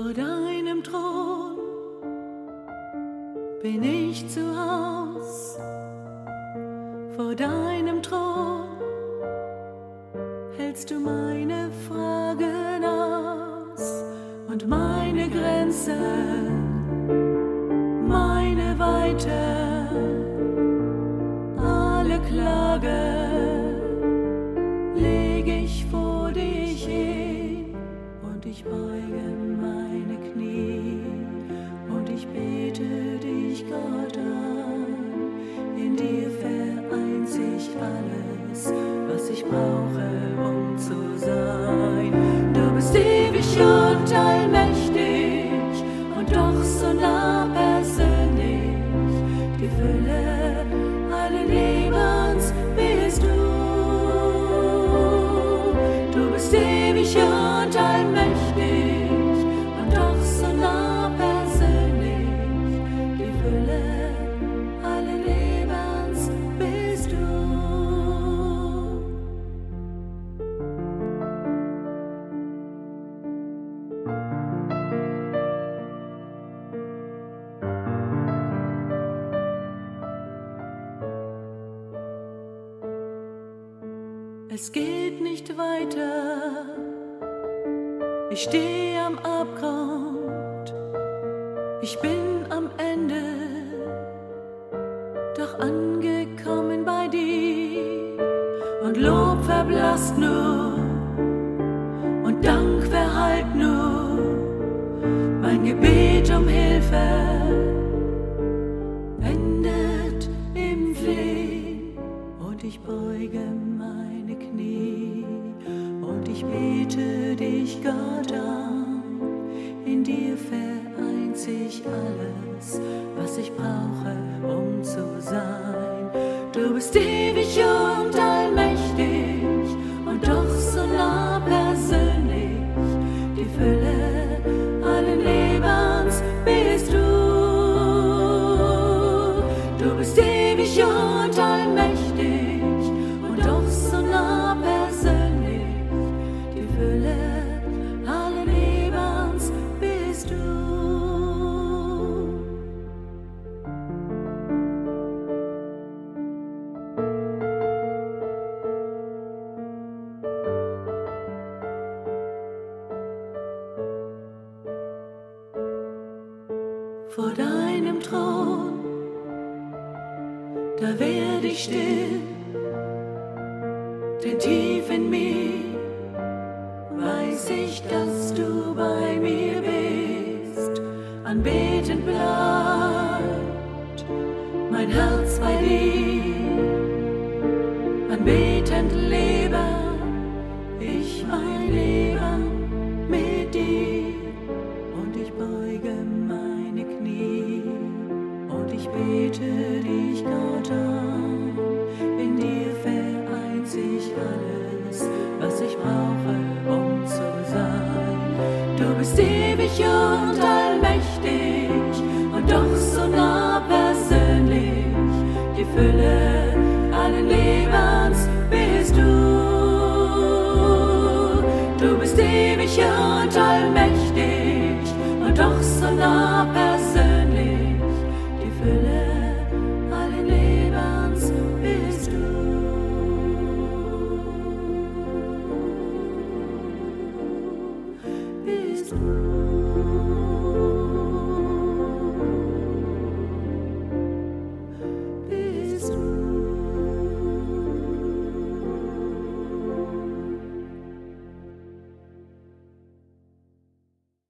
Vor deinem Thron bin ich zu Haus. Vor deinem Thron hältst du meine Fragen aus und meine Grenzen, meine Weite, alle Klagen. ich beuge Es geht nicht weiter. Ich stehe am Abgrund. Ich bin am Ende. Doch angekommen bei dir. Und Lob verblasst nur. Und Dank verhallt nur. Mein Gebet um Hilfe endet im Flehen. Und ich bete dich, Gott, an. In dir vereint sich alles, was ich brauche, Vor deinem Thron, da werde ich still, denn tief in mir weiß ich, dass du bei mir bist. Anbetend bleibt mein Herz bei dir. Anbetend lebe Thank you.